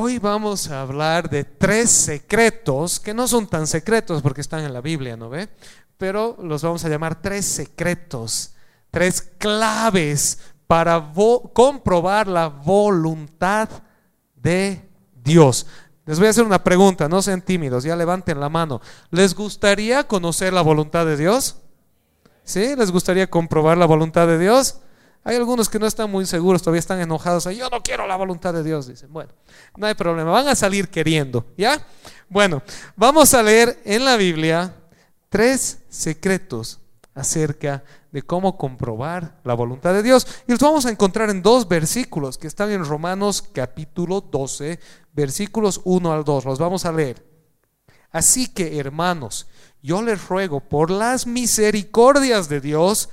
Hoy vamos a hablar de tres secretos que no son tan secretos porque están en la Biblia, ¿no ve? Pero los vamos a llamar tres secretos, tres claves para comprobar la voluntad de Dios. Les voy a hacer una pregunta, no sean tímidos, ya levanten la mano. ¿Les gustaría conocer la voluntad de Dios? ¿Sí? ¿Les gustaría comprobar la voluntad de Dios? Hay algunos que no están muy seguros, todavía están enojados. Yo no quiero la voluntad de Dios, dicen. Bueno, no hay problema, van a salir queriendo, ¿ya? Bueno, vamos a leer en la Biblia tres secretos acerca de cómo comprobar la voluntad de Dios. Y los vamos a encontrar en dos versículos que están en Romanos capítulo 12, versículos 1 al 2. Los vamos a leer. Así que, hermanos, yo les ruego por las misericordias de Dios,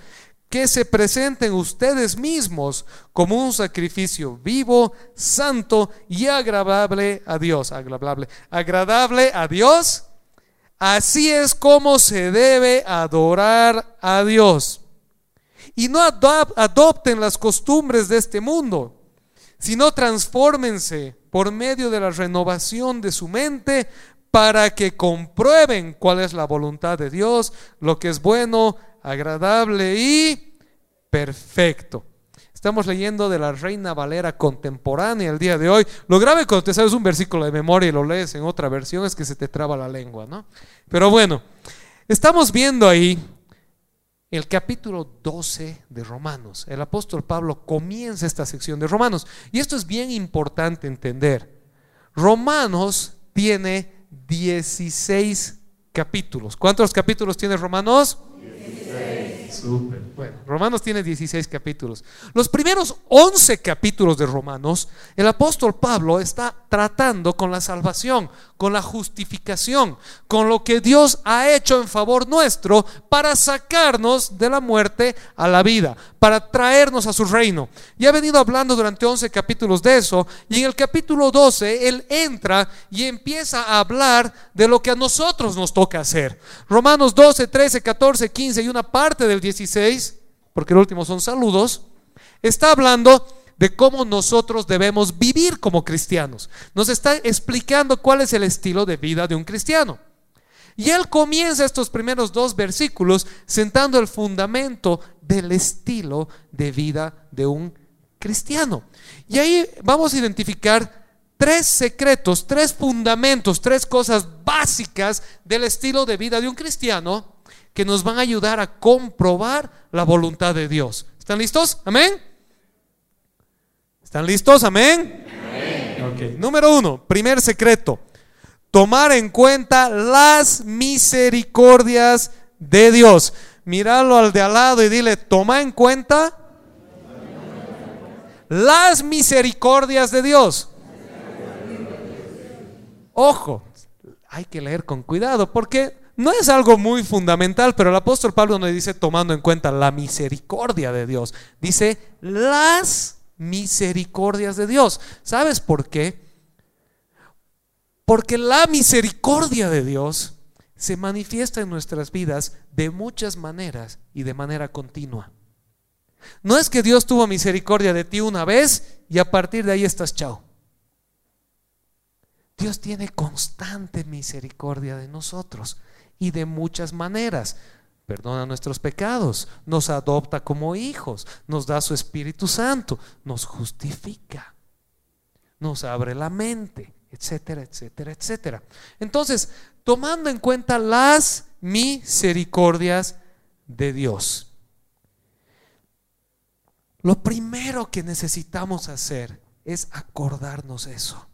que se presenten ustedes mismos como un sacrificio vivo, santo y agradable a Dios. Agradable, agradable a Dios. Así es como se debe adorar a Dios. Y no adopten las costumbres de este mundo, sino transfórmense por medio de la renovación de su mente para que comprueben cuál es la voluntad de Dios, lo que es bueno, agradable y perfecto. Estamos leyendo de la Reina Valera contemporánea el día de hoy. Lo grave cuando te sabes un versículo de memoria y lo lees en otra versión es que se te traba la lengua, ¿no? Pero bueno, estamos viendo ahí el capítulo 12 de Romanos. El apóstol Pablo comienza esta sección de Romanos. Y esto es bien importante entender. Romanos tiene 16 capítulos. ¿Cuántos capítulos tiene Romanos? faith. Romanos tiene 16 capítulos. Los primeros 11 capítulos de Romanos, el apóstol Pablo está tratando con la salvación, con la justificación, con lo que Dios ha hecho en favor nuestro para sacarnos de la muerte a la vida, para traernos a su reino. Y ha venido hablando durante 11 capítulos de eso, y en el capítulo 12 él entra y empieza a hablar de lo que a nosotros nos toca hacer. Romanos 12, 13, 14, 15 y una parte del 16, porque el último son saludos, está hablando de cómo nosotros debemos vivir como cristianos. Nos está explicando cuál es el estilo de vida de un cristiano. Y él comienza estos primeros dos versículos sentando el fundamento del estilo de vida de un cristiano. Y ahí vamos a identificar tres secretos, tres fundamentos, tres cosas básicas del estilo de vida de un cristiano que nos van a ayudar a comprobar la voluntad de Dios. ¿Están listos? Amén. ¿Están listos? Amén. Número uno, primer secreto. Tomar en cuenta las misericordias de Dios. Míralo al de al lado y dile, toma en cuenta las misericordias de Dios. Ojo, hay que leer con cuidado porque no es algo muy fundamental, pero el apóstol Pablo no dice tomando en cuenta la misericordia de Dios, dice las misericordias de Dios. ¿Sabes por qué? Porque la misericordia de Dios se manifiesta en nuestras vidas de muchas maneras y de manera continua. No es que Dios tuvo misericordia de ti una vez y a partir de ahí estás chao. Dios tiene constante misericordia de nosotros y de muchas maneras perdona nuestros pecados, nos adopta como hijos, nos da su Espíritu Santo, nos justifica, nos abre la mente, etcétera, etcétera, etcétera. Entonces, tomando en cuenta las misericordias de Dios, lo primero que necesitamos hacer es acordarnos eso,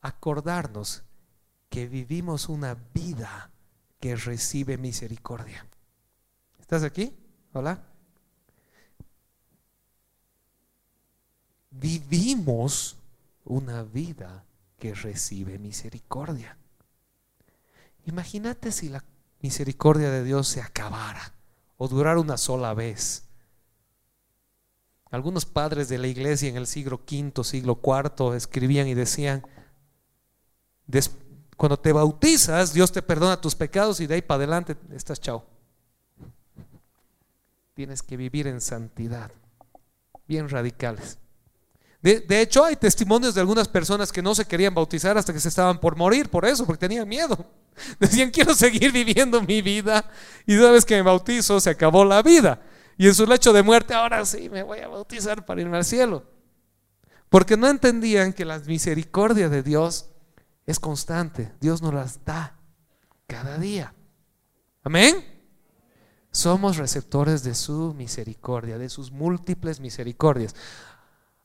acordarnos que vivimos una vida que recibe misericordia. ¿Estás aquí? Hola. Vivimos una vida que recibe misericordia. Imagínate si la, misericordia de Dios se acabara o durara una sola vez. Algunos padres de la iglesia en el siglo V, siglo IV escribían y decían, cuando te bautizas, Dios te perdona tus pecados y de ahí para adelante estás chao. Tienes que vivir en santidad, bien radicales. De, de, hecho, hay testimonios de algunas personas que no se querían bautizar hasta que se estaban por morir, por eso, porque tenían miedo. Decían, quiero seguir viviendo mi vida y una vez que me bautizo se acabó la vida. Y en su lecho de muerte, ahora sí me voy a bautizar para irme al cielo. Porque no entendían que la misericordia de Dios es constante. Dios nos las da cada día. Amén. Somos receptores de su misericordia, de sus múltiples misericordias.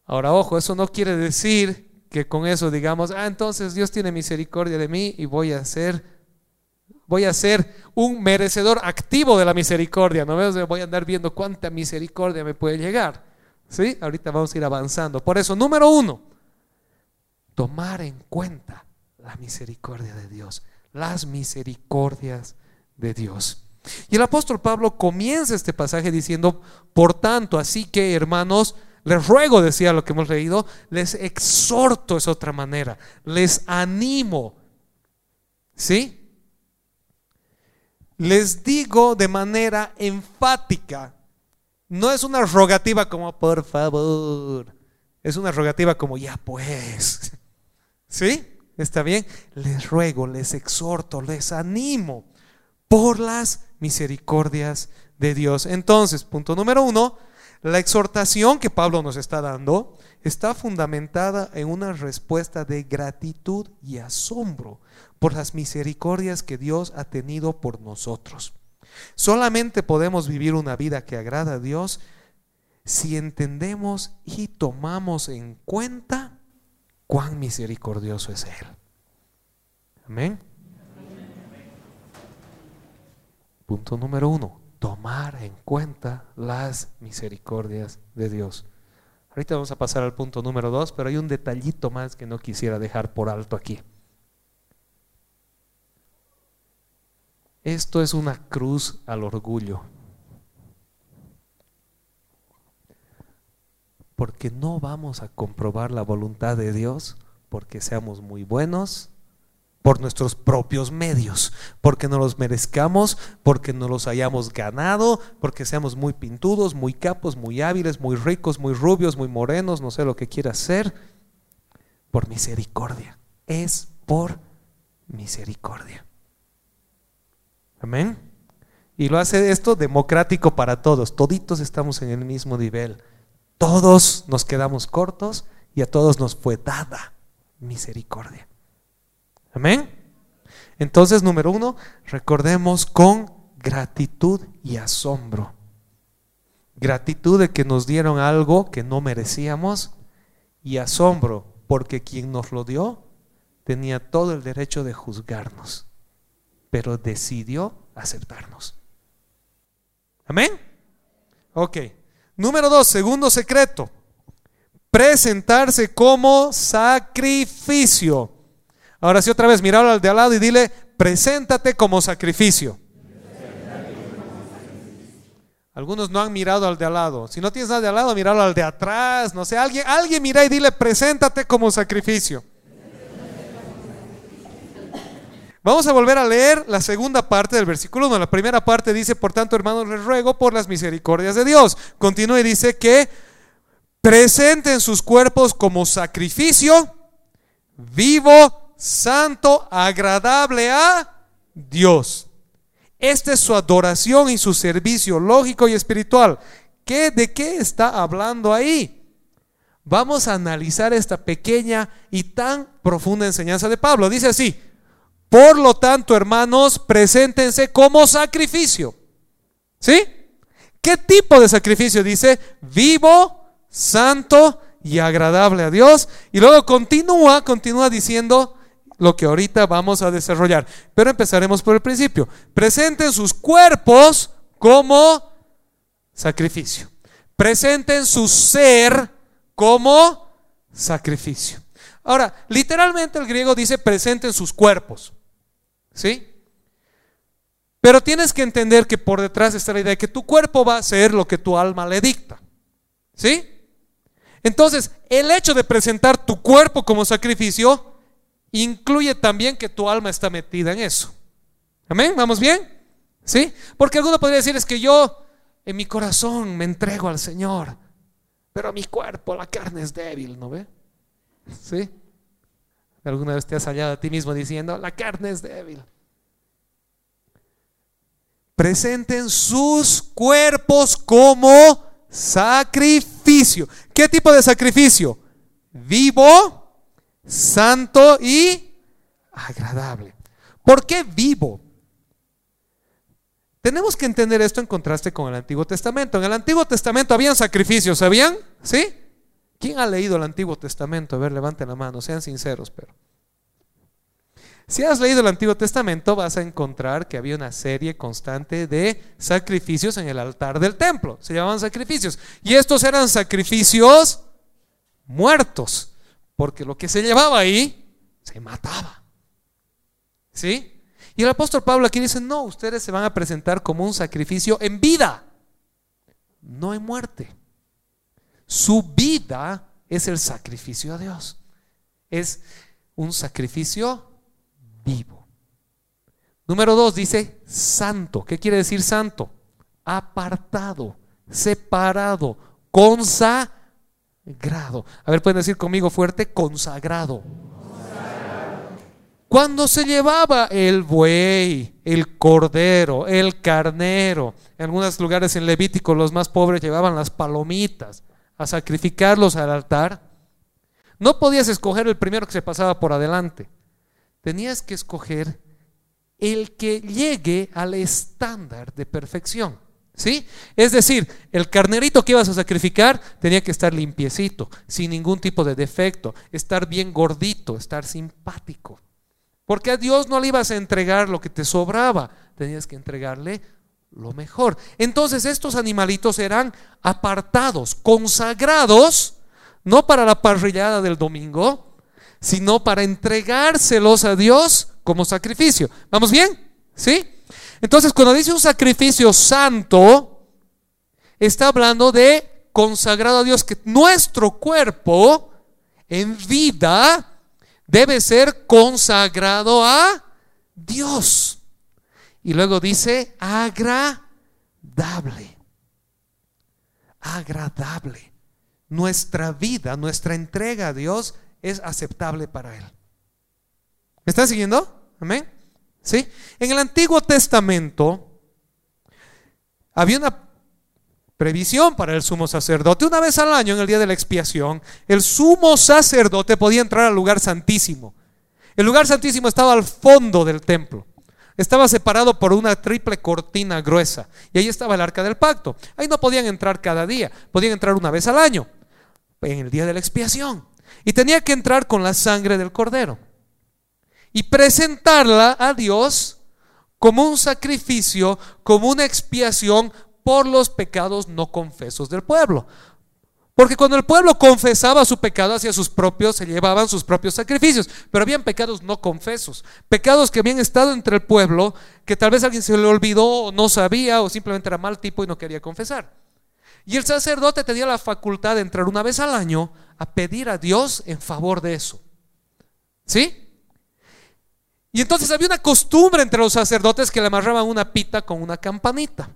Ahora, ojo, eso no quiere decir que con eso digamos, ah, entonces Dios tiene misericordia de mí y voy a ser voy a ser un merecedor activo de la misericordia. No voy a andar viendo cuánta misericordia me puede llegar. ¿Sí? Ahorita vamos a ir avanzando. Por eso, número uno, tomar en cuenta la misericordia de Dios, las misericordias de Dios. Y el apóstol Pablo comienza este pasaje diciendo, por tanto, así que hermanos, les ruego, decía lo que hemos leído, les exhorto es otra manera, les animo, ¿sí? les digo de manera enfática. No es una rogativa como por favor. Es una rogativa como ya pues. ¿Sí? ¿Está bien? Les ruego, les exhorto, les animo por las misericordias de Dios. Entonces, punto número uno, la exhortación que Pablo nos está dando está fundamentada en una respuesta de gratitud y asombro por las misericordias que Dios ha tenido por nosotros. Solamente podemos vivir una vida que agrada a Dios si entendemos y tomamos en cuenta cuán misericordioso es Él. Amén. Punto número uno, tomar en cuenta las misericordias de Dios. Ahorita vamos a pasar al punto número dos, pero hay un detallito más que no quisiera dejar por alto aquí. Esto es una cruz al orgullo. Porque no vamos a comprobar la voluntad de Dios porque seamos muy buenos, por nuestros propios medios, porque no los merezcamos, porque no los hayamos ganado, porque seamos muy pintudos, muy capos, muy hábiles, muy ricos, muy rubios, muy morenos, no sé lo que quiera ser, por misericordia. Es por misericordia. Amén. Y lo hace esto democrático para todos. Toditos estamos en el mismo nivel. Todos nos quedamos cortos y a todos nos fue dada misericordia. Amén. Entonces, número uno, recordemos con gratitud y asombro. Gratitud de que nos dieron algo que no merecíamos y asombro porque quien nos lo dio tenía todo el derecho de juzgarnos pero decidió aceptarnos. Amén. Ok. Número dos, segundo secreto. Presentarse como sacrificio. Ahora sí, otra vez, mira al de al lado y dile, preséntate como sacrificio. Algunos no han mirado al de al lado. Si no tienes nada de al lado, míralo al de atrás. No sé, alguien, alguien mira y dile, preséntate como sacrificio. Vamos a volver a leer la segunda parte del versículo 1. La primera parte dice, por tanto, hermanos, les ruego por las misericordias de Dios. Continúa y dice que presenten sus cuerpos como sacrificio vivo, santo, agradable a Dios. Esta es su adoración y su servicio lógico y espiritual. ¿Qué, ¿De qué está hablando ahí? Vamos a analizar esta pequeña y tan profunda enseñanza de Pablo. Dice así, por lo tanto, hermanos, preséntense como sacrificio. ¿Sí? ¿Qué tipo de sacrificio? Dice, vivo, santo y agradable a Dios. Y luego continúa, continúa diciendo lo que ahorita vamos a desarrollar. Pero empezaremos por el principio. Presenten sus cuerpos como sacrificio. Presenten su ser como sacrificio. Ahora, literalmente el griego dice presenten sus cuerpos. ¿Sí? Pero tienes que entender que por detrás está la idea de que tu cuerpo va a hacer lo que tu alma le dicta. ¿Sí? Entonces, el hecho de presentar tu cuerpo como sacrificio incluye también que tu alma está metida en eso. Amén, ¿vamos bien? ¿Sí? Porque alguno podría decir es que yo en mi corazón me entrego al Señor, pero mi cuerpo, la carne es débil, ¿no ve? ¿Sí? ¿Alguna vez te has hallado a ti mismo diciendo, la carne es débil? Presenten sus cuerpos como sacrificio. ¿Qué tipo de sacrificio? Vivo, santo y agradable. ¿Por qué vivo? Tenemos que entender esto en contraste con el Antiguo Testamento. En el Antiguo Testamento habían sacrificios, ¿sabían? ¿Sí? ¿Quién ha leído el Antiguo Testamento? A ver, levanten la mano, sean sinceros, pero. Si has leído el Antiguo Testamento, vas a encontrar que había una serie constante de sacrificios en el altar del templo. Se llamaban sacrificios. Y estos eran sacrificios muertos, porque lo que se llevaba ahí se mataba. ¿Sí? Y el apóstol Pablo aquí dice, no, ustedes se van a presentar como un sacrificio en vida, no en muerte. Su vida es el sacrificio a Dios. Es un sacrificio vivo. Número dos dice santo. ¿Qué quiere decir santo? Apartado, separado, consagrado. A ver, pueden decir conmigo fuerte, consagrado. Cuando se llevaba el buey, el cordero, el carnero, en algunos lugares en Levítico los más pobres llevaban las palomitas a sacrificarlos al altar, no podías escoger el primero que se pasaba por adelante. Tenías que escoger el que llegue al estándar de perfección. ¿Sí? Es decir, el carnerito que ibas a sacrificar tenía que estar limpiecito, sin ningún tipo de defecto, estar bien gordito, estar simpático. Porque a Dios no le ibas a entregar lo que te sobraba, tenías que entregarle lo mejor. Entonces estos animalitos eran apartados, consagrados, no para la parrillada del domingo, sino para entregárselos a Dios como sacrificio. ¿Vamos bien? ¿Sí? Entonces cuando dice un sacrificio santo, está hablando de consagrado a Dios, que nuestro cuerpo en vida debe ser consagrado a Dios. Y luego dice agradable. Agradable. Nuestra vida, nuestra entrega a Dios es aceptable para Él. ¿Me están siguiendo? Amén. ¿Sí? En el Antiguo Testamento había una previsión para el sumo sacerdote. Una vez al año, en el día de la expiación, el sumo sacerdote podía entrar al lugar santísimo. El lugar santísimo estaba al fondo del templo. Estaba separado por una triple cortina gruesa. Y ahí estaba el arca del pacto. Ahí no podían entrar cada día, podían entrar una vez al año, en el día de la expiación. Y tenía que entrar con la sangre del cordero. Y presentarla a Dios como un sacrificio, como una expiación por los pecados no confesos del pueblo. Porque cuando el pueblo confesaba su pecado hacia sus propios, se llevaban sus propios sacrificios. Pero habían pecados no confesos. Pecados que habían estado entre el pueblo, que tal vez alguien se le olvidó o no sabía o simplemente era mal tipo y no quería confesar. Y el sacerdote tenía la facultad de entrar una vez al año a pedir a Dios en favor de eso. ¿Sí? Y entonces había una costumbre entre los sacerdotes que le amarraban una pita con una campanita.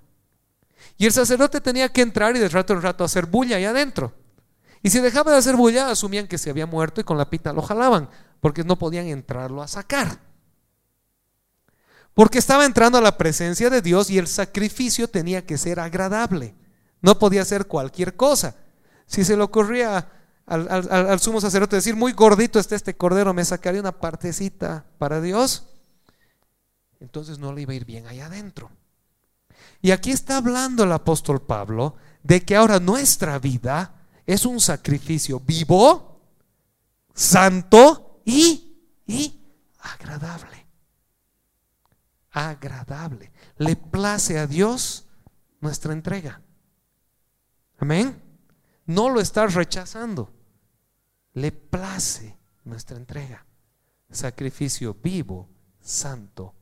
Y el sacerdote tenía que entrar y de rato en rato hacer bulla ahí adentro. Y si dejaba de hacer bulla, asumían que se había muerto y con la pita lo jalaban, porque no podían entrarlo a sacar. Porque estaba entrando a la presencia de Dios y el sacrificio tenía que ser agradable. No podía ser cualquier cosa. Si se le ocurría al, al, sumo sacerdote decir, muy gordito está este cordero, me sacaría una partecita para Dios, entonces no le iba a ir bien allá adentro. Y aquí está hablando el apóstol Pablo de que ahora nuestra vida es un sacrificio vivo, santo y, y agradable. Agradable. Le place a Dios nuestra entrega. Amén. No lo estás rechazando. Le place nuestra entrega. Sacrificio vivo, santo,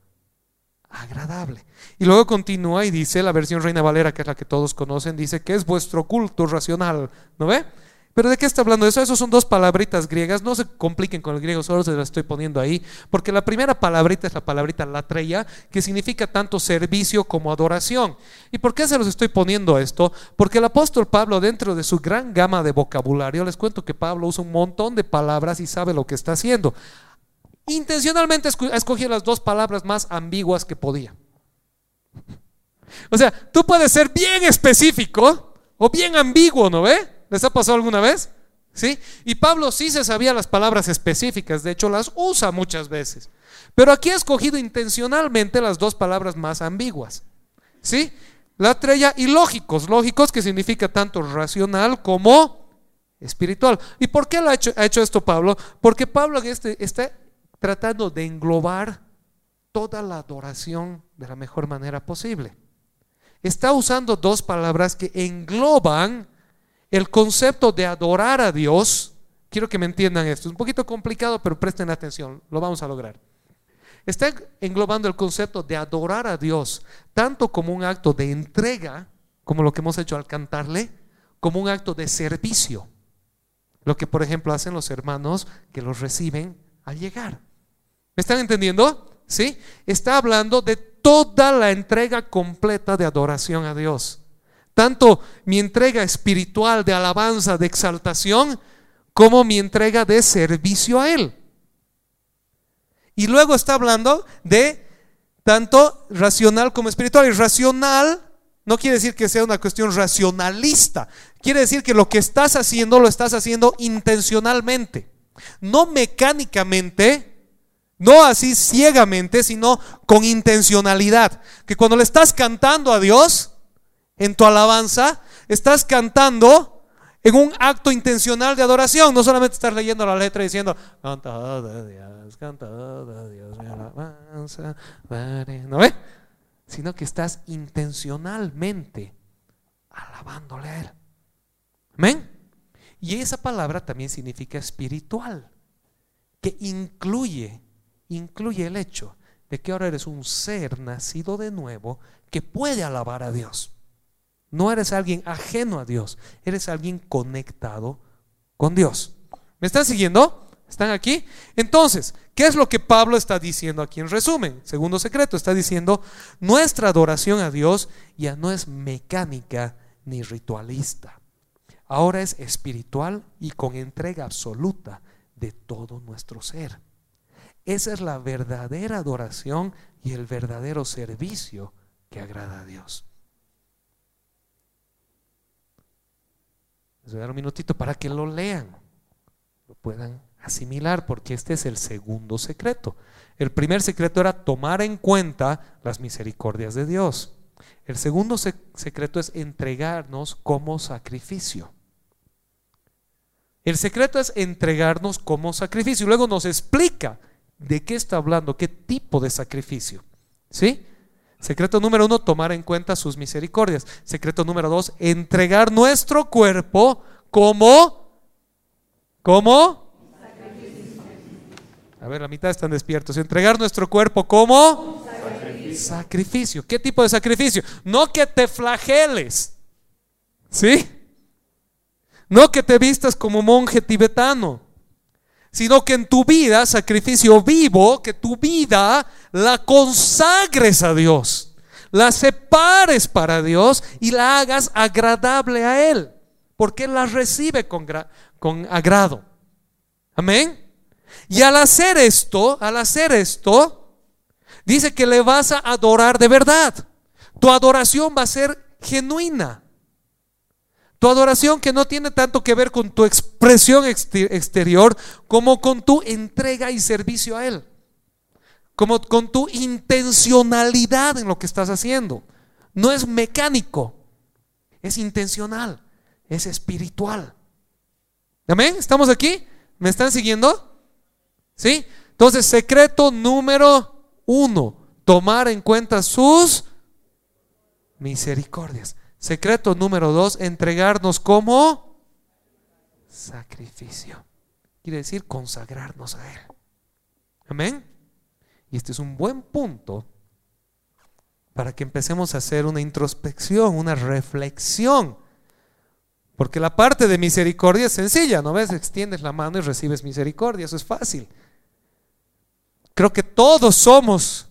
agradable. Y luego continúa y dice, la versión Reina Valera, que es la que todos conocen, dice que es vuestro culto racional. ¿No ve? Pero ¿de qué está hablando eso? Esos son dos palabritas griegas. No se compliquen con el griego, solo se las estoy poniendo ahí. Porque la primera palabrita es la palabrita latreia, que significa tanto servicio como adoración. ¿Y por qué se los estoy poniendo esto? Porque el apóstol Pablo, dentro de su gran gama de vocabulario, les cuento que Pablo usa un montón de palabras y sabe lo que está haciendo. Intencionalmente escogí las dos palabras más ambiguas que podía. O sea, tú puedes ser bien específico o bien ambiguo, ¿no ve? ¿Les ha pasado alguna vez? ¿Sí? Y Pablo sí se sabía las palabras específicas, de hecho las usa muchas veces. Pero aquí ha escogido intencionalmente las dos palabras más ambiguas. ¿Sí? La trella y lógicos. Lógicos que significa tanto racional como espiritual. ¿Y por qué ha hecho, ha hecho esto Pablo? Porque Pablo este, está tratando de englobar toda la adoración de la mejor manera posible. Está usando dos palabras que engloban el concepto de adorar a Dios, quiero que me entiendan esto, es un poquito complicado, pero presten atención, lo vamos a lograr. Está englobando el concepto de adorar a Dios, tanto como un acto de entrega, como lo que hemos hecho al cantarle, como un acto de servicio. Lo que, por ejemplo, hacen los hermanos que los reciben al llegar. ¿Me están entendiendo? ¿Sí? Está hablando de toda la entrega completa de adoración a Dios. Tanto mi entrega espiritual de alabanza, de exaltación, como mi entrega de servicio a Él. Y luego está hablando de tanto racional como espiritual. Y racional no quiere decir que sea una cuestión racionalista. Quiere decir que lo que estás haciendo lo estás haciendo intencionalmente. No mecánicamente, no así ciegamente, sino con intencionalidad. Que cuando le estás cantando a Dios, en tu alabanza, estás cantando en un acto intencional de adoración. No solamente estás leyendo la letra y diciendo, cantado Dios, cantado Dios, mi alabanza. ¿No ve? Sino que estás intencionalmente alabándole a Él. Amén. Y esa palabra también significa espiritual, que incluye, incluye el hecho de que ahora eres un ser nacido de nuevo que puede alabar a Dios. No eres alguien ajeno a Dios, eres alguien conectado con Dios. ¿Me están siguiendo? ¿Están aquí? Entonces, ¿qué es lo que Pablo está diciendo aquí en resumen? Segundo secreto, está diciendo, nuestra adoración a Dios ya no es mecánica ni ritualista. Ahora es espiritual y con entrega absoluta de todo nuestro ser. Esa es la verdadera adoración y el verdadero servicio que agrada a Dios. Les voy a dar un minutito para que lo lean, lo puedan asimilar, porque este es el segundo secreto. El primer secreto era tomar en cuenta las misericordias de Dios. El segundo secreto es entregarnos como sacrificio. El secreto es entregarnos como sacrificio. Luego nos explica de qué está hablando, qué tipo de sacrificio. ¿Sí? Secreto número uno, tomar en cuenta sus misericordias. Secreto número dos, entregar nuestro cuerpo como, como, a ver, la mitad están despiertos. Entregar nuestro cuerpo como sacrificio. sacrificio. ¿Qué tipo de sacrificio? No que te flageles, ¿sí? No que te vistas como monje tibetano sino que en tu vida, sacrificio vivo, que tu vida la consagres a Dios, la separes para Dios y la hagas agradable a Él, porque Él la recibe con, con agrado. Amén. Y al hacer esto, al hacer esto, dice que le vas a adorar de verdad. Tu adoración va a ser genuina. Tu adoración que no tiene tanto que ver con tu expresión exterior como con tu entrega y servicio a Él. Como con tu intencionalidad en lo que estás haciendo. No es mecánico, es intencional, es espiritual. ¿Amén? ¿Estamos aquí? ¿Me están siguiendo? ¿Sí? Entonces, secreto número uno, tomar en cuenta sus misericordias. Secreto número dos, entregarnos como sacrificio. Quiere decir consagrarnos a Él. Amén. Y este es un buen punto para que empecemos a hacer una introspección, una reflexión. Porque la parte de misericordia es sencilla, ¿no ves? Extiendes la mano y recibes misericordia, eso es fácil. Creo que todos somos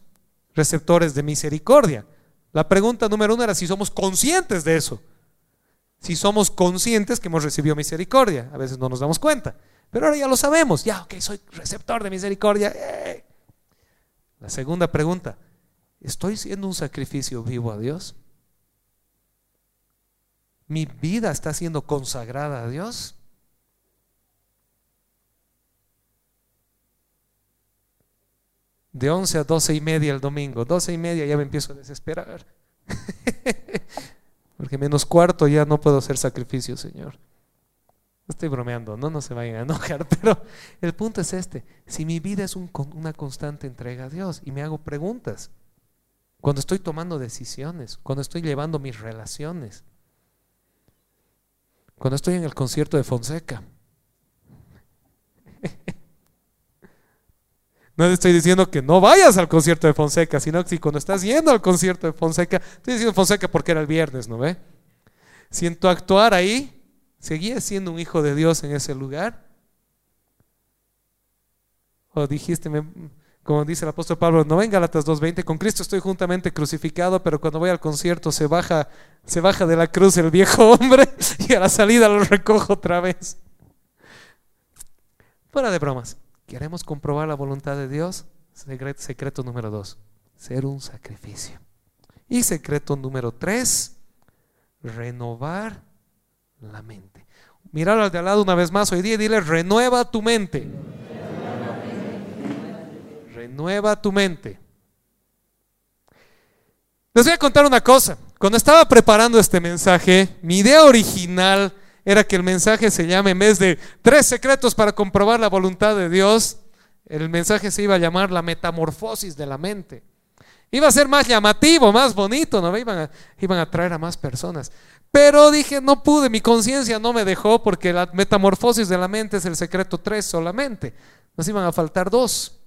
receptores de misericordia. La pregunta número uno era si somos conscientes de eso. Si somos conscientes que hemos recibido misericordia. A veces no nos damos cuenta. Pero ahora ya lo sabemos. Ya, ok, soy receptor de misericordia. La segunda pregunta. ¿Estoy siendo un sacrificio vivo a Dios? ¿Mi vida está siendo consagrada a Dios? De 11 a 12 y media el domingo. 12 y media ya me empiezo a desesperar. Porque menos cuarto ya no puedo hacer sacrificio, Señor. Estoy bromeando, no, no se vayan a enojar, pero el punto es este. Si mi vida es una constante entrega a Dios y me hago preguntas, cuando estoy tomando decisiones, cuando estoy llevando mis relaciones, cuando estoy en el concierto de Fonseca, No estoy diciendo que no vayas al concierto de Fonseca, sino que si cuando estás yendo al concierto de Fonseca, estoy diciendo Fonseca porque era el viernes, ¿no ve? Si en tu actuar ahí seguías siendo un hijo de Dios en ese lugar, o dijiste, como dice el apóstol Pablo, no venga Galatas 2.20, con Cristo estoy juntamente crucificado, pero cuando voy al concierto se baja, se baja de la cruz el viejo hombre y a la salida lo recojo otra vez. Fuera de bromas. ¿Queremos comprobar la voluntad de Dios? Secreto, número dos, ser un sacrificio. Y secreto número tres, renovar la mente. Míralo al de al lado una vez más hoy día y dile, renueva tu mente. Renueva tu mente. Les voy a contar una cosa. Cuando estaba preparando este mensaje, mi idea original era que el mensaje se llame, en vez de tres secretos para comprobar la voluntad de Dios, el mensaje se iba a llamar la metamorfosis de la mente. Iba a ser más llamativo, más bonito, ¿no? Iban a, iban a traer a más personas. Pero dije, no pude, mi conciencia no me dejó porque la metamorfosis de la mente es el secreto tres solamente. Nos iban a faltar dos.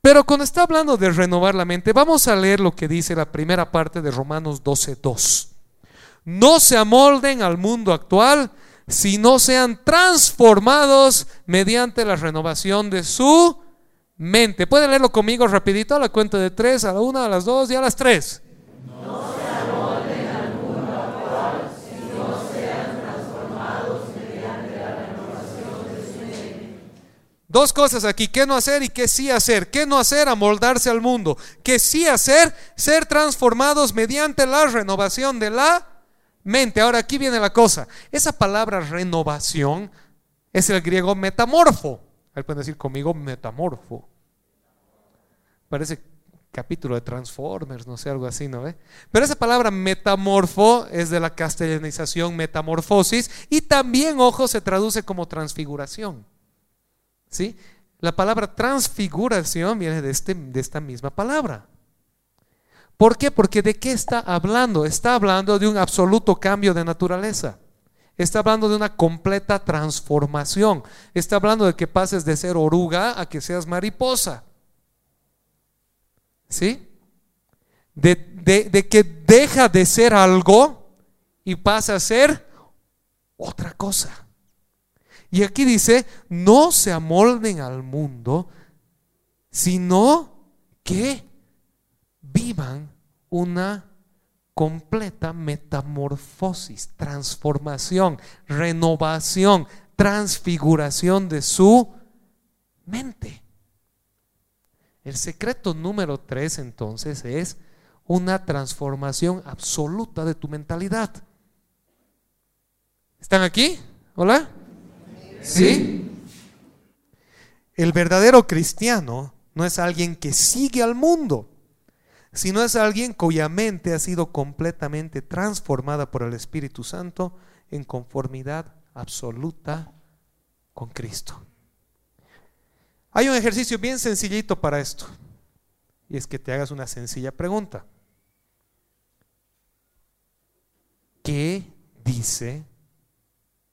Pero cuando está hablando de renovar la mente, vamos a leer lo que dice la primera parte de Romanos 12.2 no se amolden al mundo actual, sino sean transformados mediante la renovación de su mente. ¿Pueden leerlo conmigo rapidito a la cuenta de tres, a la una, a las dos y a las tres? No se amolden al mundo actual, sino sean transformados mediante la renovación de mente. Dos cosas aquí, ¿qué no hacer y qué sí hacer? ¿Qué no hacer? Amoldarse al mundo. ¿Qué sí hacer? Ser transformados mediante la renovación de la mente. Ahora aquí viene la cosa. Esa palabra renovación es el griego metamorfo. Ahí pueden decir conmigo metamorfo. Parece capítulo de Transformers, no sé, algo así, ¿no ve? Pero esa palabra metamorfo es de la castellanización metamorfosis y también, ojo, se traduce como transfiguración. ¿Sí? La palabra transfiguración viene de, este, de esta misma palabra. ¿Por qué? Porque de qué está hablando? Está hablando de un absoluto cambio de naturaleza. Está hablando de una completa transformación. Está hablando de que pases de ser oruga a que seas mariposa. ¿Sí? De, que deja de ser algo y pasa a ser otra cosa. Y aquí dice, no se amolden al mundo, sino que vivan una completa metamorfosis, transformación, renovación, transfiguración de su mente. El secreto número tres entonces es una transformación absoluta de tu mentalidad. ¿Están aquí? ¿Hola? ¿Sí? El verdadero cristiano no es alguien que sigue al mundo sino es alguien cuya mente ha sido completamente transformada por el Espíritu Santo en conformidad absoluta con Cristo. Hay un ejercicio bien sencillito para esto, y es que te hagas una sencilla pregunta. ¿Qué dice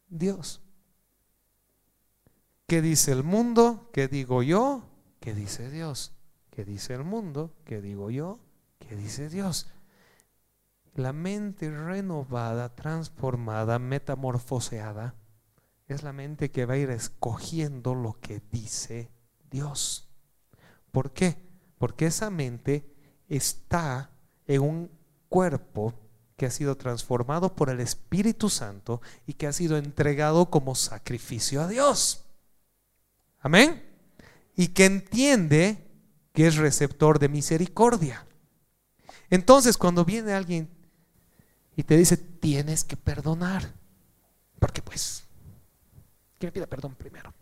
Dios? ¿Qué dice el mundo? ¿Qué digo yo? ¿Qué dice Dios? ¿Qué dice el mundo? ¿Qué digo yo? ¿Qué dice Dios? La mente renovada, transformada, metamorfoseada, es la mente que va a ir escogiendo lo que dice Dios. ¿Por qué? Porque esa mente está en un cuerpo que ha sido transformado por el Espíritu Santo y que ha sido entregado como sacrificio a Dios. Amén. Y que entiende que es receptor de misericordia. Entonces, cuando viene alguien y te dice, tienes que perdonar, porque pues, que me pida perdón primero.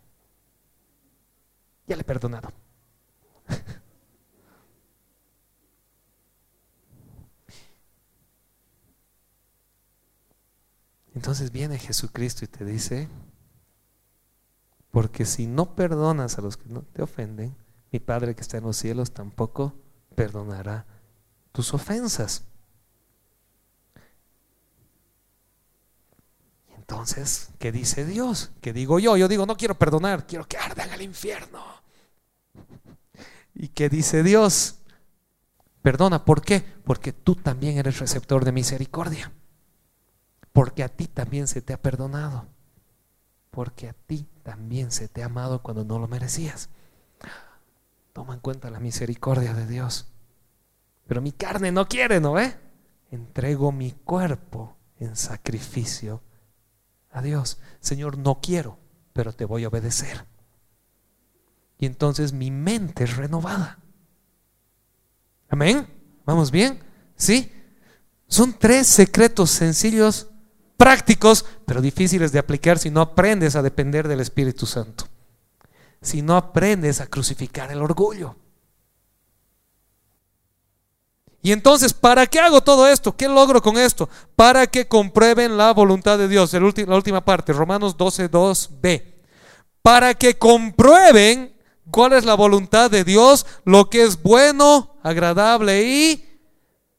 Ya le he perdonado. Entonces viene Jesucristo y te dice, porque si no perdonas a los que no te ofenden, mi Padre que está en los cielos tampoco perdonará tus ofensas. Entonces, ¿qué dice Dios? ¿Qué digo yo? Yo digo, no quiero perdonar, quiero que ardan al infierno. ¿Y qué dice Dios? Perdona, ¿por qué? Porque tú también eres receptor de misericordia porque a ti también se te ha perdonado, porque a ti también se te ha amado cuando no lo merecías. Toma en cuenta la misericordia de Dios. Pero mi carne no quiere, ¿no ve? Entrego mi cuerpo en sacrificio a Dios. Señor, no quiero, pero te voy a obedecer. Y entonces mi mente es renovada. Amén. ¿Vamos bien? ¿Sí? Son tres secretos sencillos prácticos, pero difíciles de aplicar si no aprendes a depender del Espíritu Santo. Si no aprendes a crucificar el orgullo. Y entonces, ¿para qué hago todo esto? ¿Qué logro con esto? Para que comprueben la voluntad de Dios. la última parte, Romanos 12, 2b. Para que comprueben cuál es la voluntad de Dios, lo que es bueno, agradable y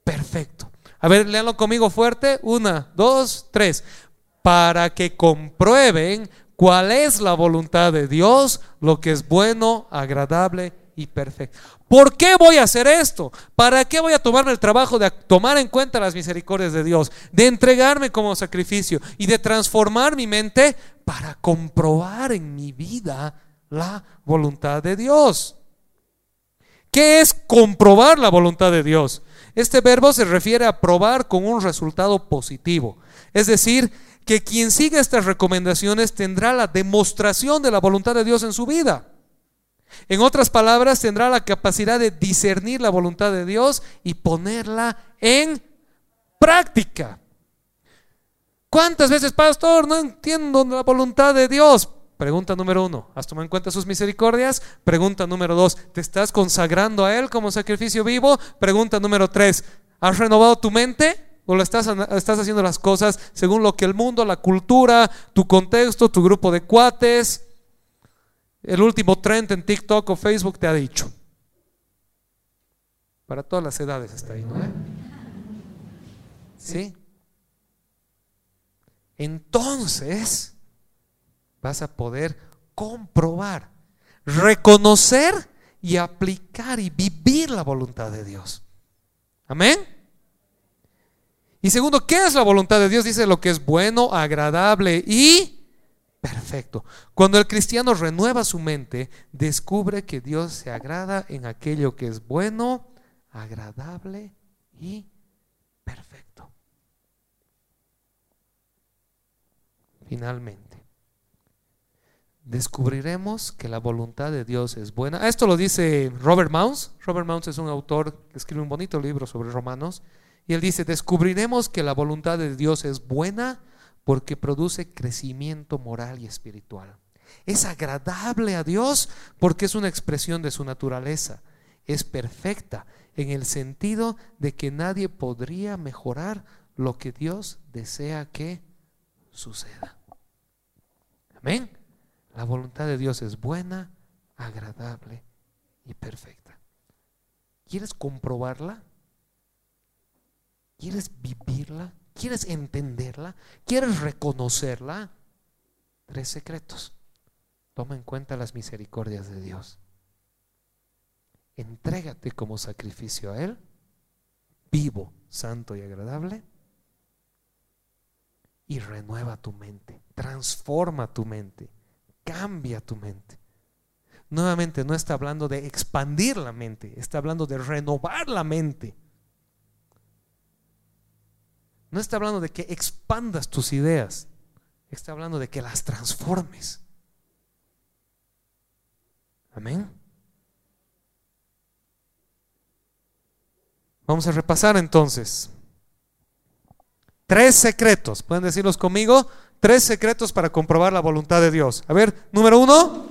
perfecto. A ver, léanlo conmigo fuerte. Una, dos, tres. Para que comprueben cuál es la voluntad de Dios, lo que es bueno, agradable y perfecto. ¿Por qué voy a hacer esto? ¿Para qué voy a tomarme el trabajo de tomar en cuenta las misericordias de Dios, de entregarme como sacrificio y de transformar mi mente para comprobar en mi vida la voluntad de Dios? ¿Qué es comprobar la voluntad de Dios? Este verbo se refiere a probar con un resultado positivo. Es decir, que quien siga estas recomendaciones tendrá la demostración de la voluntad de Dios en su vida. En otras palabras, tendrá la capacidad de discernir la voluntad de Dios y ponerla en práctica. ¿Cuántas veces, pastor, no entiendo la voluntad de Dios? Pregunta número uno, ¿has tomado en cuenta sus misericordias? Pregunta número dos, ¿te estás consagrando a Él como sacrificio vivo? Pregunta número tres, ¿has renovado tu mente? ¿O lo estás, estás haciendo las cosas según lo que el mundo, la cultura, tu contexto, tu grupo de cuates, el último trend en TikTok o Facebook te ha dicho? Para todas las edades está ahí, ¿no? ¿Sí? Entonces, vas a poder comprobar, reconocer y aplicar y vivir la voluntad de Dios. Amén. Y segundo, ¿qué es la voluntad de Dios? Dice lo que es bueno, agradable y perfecto. Cuando el cristiano renueva su mente, descubre que Dios se agrada en aquello que es bueno, agradable y perfecto. Finalmente descubriremos que la voluntad de Dios es buena. Esto lo dice Robert Mounce. Robert Mounce es un autor que escribe un bonito libro sobre romanos. Y él dice, descubriremos que la voluntad de Dios es buena porque produce crecimiento moral y espiritual. Es agradable a Dios porque es una expresión de su naturaleza. Es perfecta en el sentido de que nadie podría mejorar lo que Dios desea que suceda. Amén. La voluntad de Dios es buena, agradable y perfecta. ¿Quieres comprobarla? ¿Quieres vivirla? ¿Quieres entenderla? ¿Quieres reconocerla? Tres secretos. Toma en cuenta las misericordias de Dios. Entrégate como sacrificio a Él vivo, santo y agradable. Y renueva tu mente, transforma tu mente, cambia tu mente. Nuevamente no está hablando de expandir la mente, está hablando de renovar la mente. No está hablando de que expandas tus ideas, está hablando de que las transformes. Amén. Vamos a repasar entonces. Tres secretos, pueden decirlos conmigo, tres secretos para comprobar la voluntad de Dios. A ver, número uno.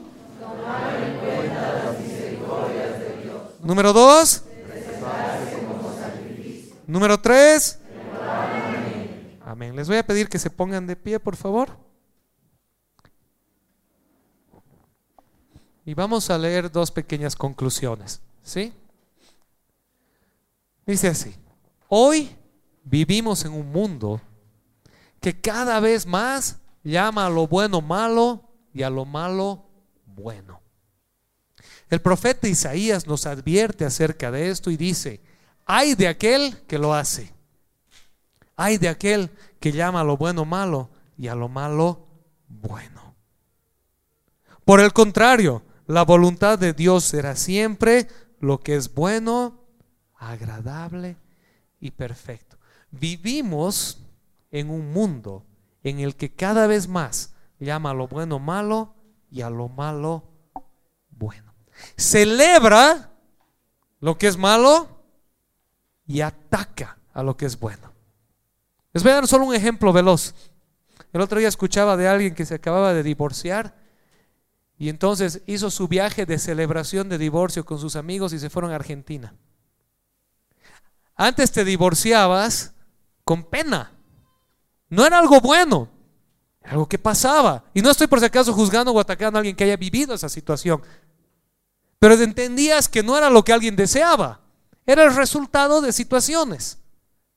Número dos. Número tres. Amén. Les voy a pedir que se pongan de pie, por favor. Y vamos a leer dos pequeñas conclusiones. ¿Sí? Dice así, hoy vivimos en un mundo que cada vez más llama a lo bueno malo y a lo malo bueno. El profeta Isaías nos advierte acerca de esto y dice, hay de aquel que lo hace, hay de aquel que llama a lo bueno malo y a lo malo bueno. Por el contrario, la voluntad de Dios será siempre lo que es bueno, agradable y perfecto. Vivimos en un mundo en el que cada vez más llama a lo bueno malo y a lo malo bueno. Celebra lo que es malo y ataca a lo que es bueno. Les voy a dar solo un ejemplo veloz. El otro día escuchaba de alguien que se acababa de divorciar y entonces hizo su viaje de celebración de divorcio con sus amigos y se fueron a Argentina. Antes te divorciabas con pena. No era algo bueno, era algo que pasaba. Y no estoy por si acaso juzgando o atacando a alguien que haya vivido esa situación. Pero entendías que no era lo que alguien deseaba. Era el resultado de situaciones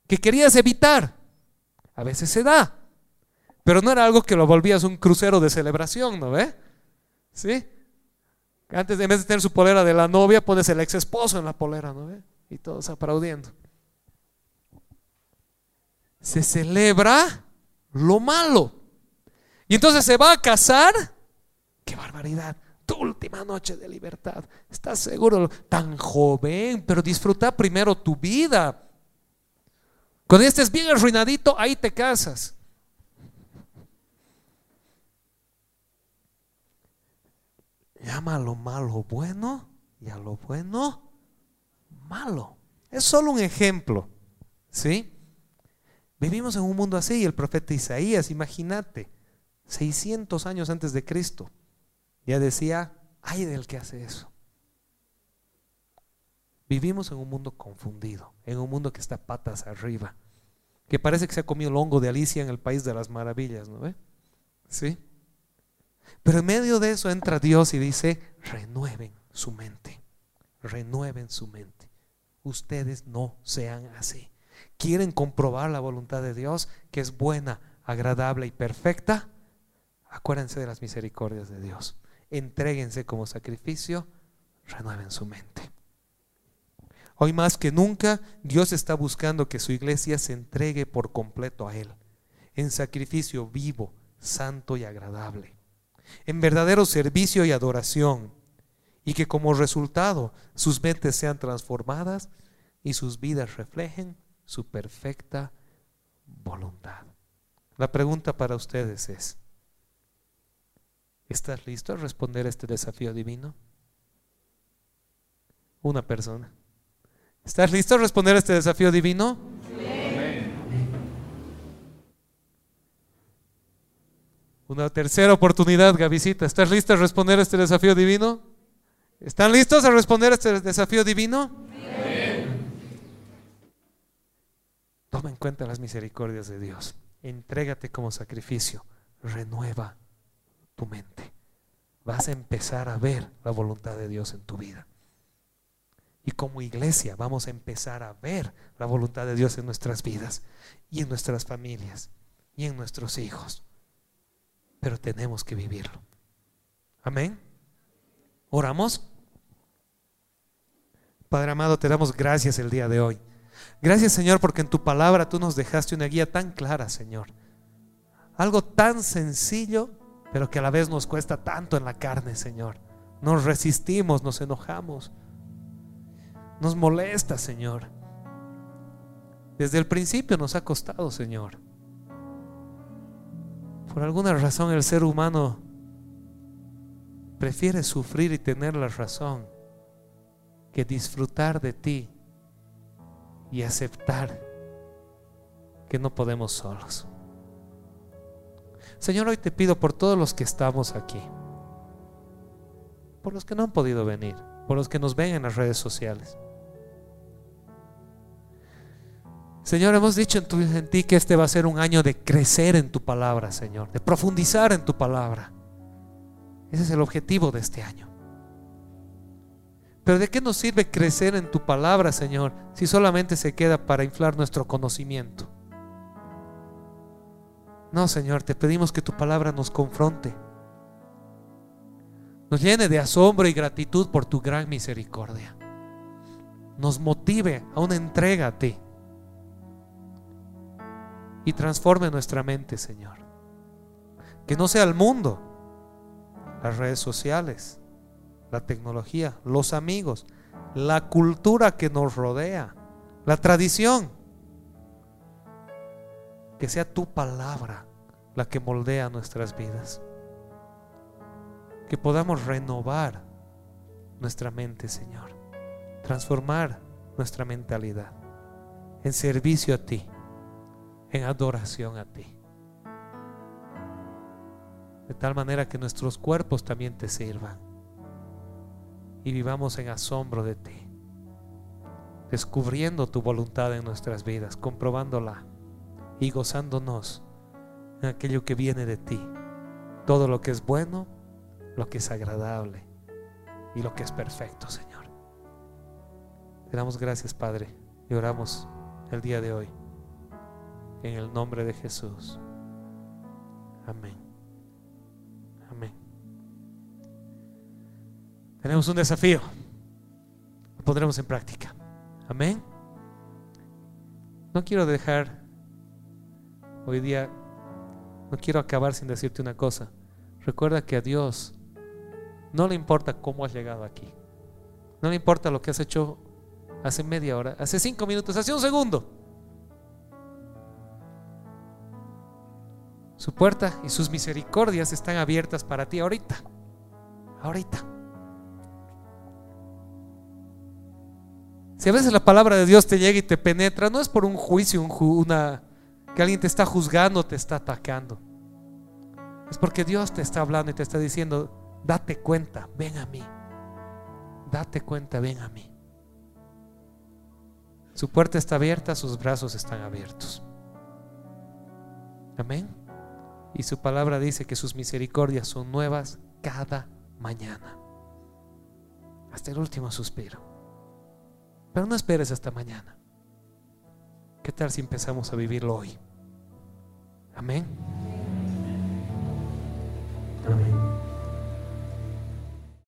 que querías evitar. A veces se da. Pero no era algo que lo volvías un crucero de celebración, ¿no ve? ¿Sí? Antes, en vez de tener su polera de la novia, pones el ex esposo en la polera, ¿no ve? Y todos aplaudiendo. Se celebra lo malo. Y entonces se va a casar. ¡Qué barbaridad! Tu última noche de libertad. ¿Estás seguro? Tan joven, pero disfruta primero tu vida. Cuando estés bien arruinadito, ahí te casas. llama a lo malo bueno y a lo bueno malo. Es solo un ejemplo, ¿sí? Vivimos en un mundo así y el profeta Isaías, imagínate, 600 años antes de Cristo, ya decía, ay del que hace eso. Vivimos en un mundo confundido, en un mundo que está patas arriba, que parece que se ha comido el hongo de Alicia en el país de las maravillas, ¿no ve? ¿Sí? Pero en medio de eso entra Dios y dice, renueven su mente, renueven su mente. Ustedes no sean así. ¿Quieren comprobar la voluntad de Dios, que es buena, agradable y perfecta? Acuérdense de las misericordias de Dios. Entréguense como sacrificio, renueven su mente. Hoy más que nunca, Dios está buscando que su iglesia se entregue por completo a Él, en sacrificio vivo, santo y agradable en verdadero servicio y adoración, y que como resultado sus mentes sean transformadas y sus vidas reflejen su perfecta voluntad. La pregunta para ustedes es, ¿estás listo a responder a este desafío divino? Una persona. ¿Estás listo a responder a este desafío divino? Una tercera oportunidad, Gavisita. ¿Estás lista a responder a este desafío divino? ¿Están listos a responder a este desafío divino? Toma en cuenta las misericordias de Dios. Entrégate como sacrificio. Renueva tu mente. Vas a empezar a ver la voluntad de Dios en tu vida. Y como iglesia vamos a empezar a ver la voluntad de Dios en nuestras vidas y en nuestras familias y en nuestros hijos pero tenemos que vivirlo. Amén. Oramos. Padre amado, te damos gracias el día de hoy, Gracias Señor porque en tu palabra tú nos dejaste una guía tan clara, Señor. Algo tan sencillo, pero que a la vez nos cuesta tanto en la carne, Señor. Nos resistimos, nos enojamos. Nos molesta, Señor. Desde el principio nos ha costado, Señor. Por alguna razón el ser humano prefiere sufrir y tener la razón que disfrutar de ti y aceptar que no podemos solos. Señor, hoy te pido por todos los que estamos aquí, por los que no han podido venir, por los que nos ven en las redes sociales. Señor, hemos dicho en, tu, ti que este va a ser un año de crecer en tu palabra, Señor, de profundizar en tu palabra. Ese es el objetivo de este año. Pero ¿de qué nos sirve crecer en tu palabra, Señor, si solamente se queda para inflar nuestro conocimiento? No, Señor, te pedimos que tu palabra nos confronte, nos llene de asombro y gratitud por tu gran misericordia, nos motive a una entrega a ti y transforme nuestra mente, Señor. Que no sea el mundo, las redes sociales, la tecnología, los amigos, la cultura que nos rodea, la tradición. Que sea tu palabra la que moldea nuestras vidas. Que podamos renovar nuestra mente, Señor. Transformar nuestra mentalidad en servicio a ti, en adoración a ti. De tal manera que nuestros cuerpos también te sirvan y vivamos en asombro de ti, descubriendo tu voluntad en nuestras vidas, comprobándola y gozándonos en aquello que viene de ti, todo lo que es bueno, lo que es agradable y lo que es perfecto, Señor. Te damos gracias, Padre, y oramos el día de hoy en el nombre de Jesús. Amén. Tenemos un desafío. Lo pondremos en práctica. Amén. No quiero dejar hoy día, no quiero acabar sin decirte una cosa. Recuerda que a Dios no le importa cómo has llegado aquí. No le importa lo que has hecho hace media hora, hace cinco minutos, hace un segundo. Su puerta y sus misericordias están abiertas para ti ahorita. Ahorita. Si a veces la palabra de Dios te llega y te penetra, no es por un juicio, una, que alguien te está juzgando, te está atacando. Es porque Dios te está hablando y te está diciendo, date cuenta, ven a mí. Date cuenta, ven a mí. Su puerta está abierta, sus brazos están abiertos. Amén. Y su palabra dice que sus misericordias son nuevas cada mañana. Hasta el último suspiro. Pero no esperes hasta mañana. ¿Qué tal si empezamos a vivirlo hoy? Amén. Amén.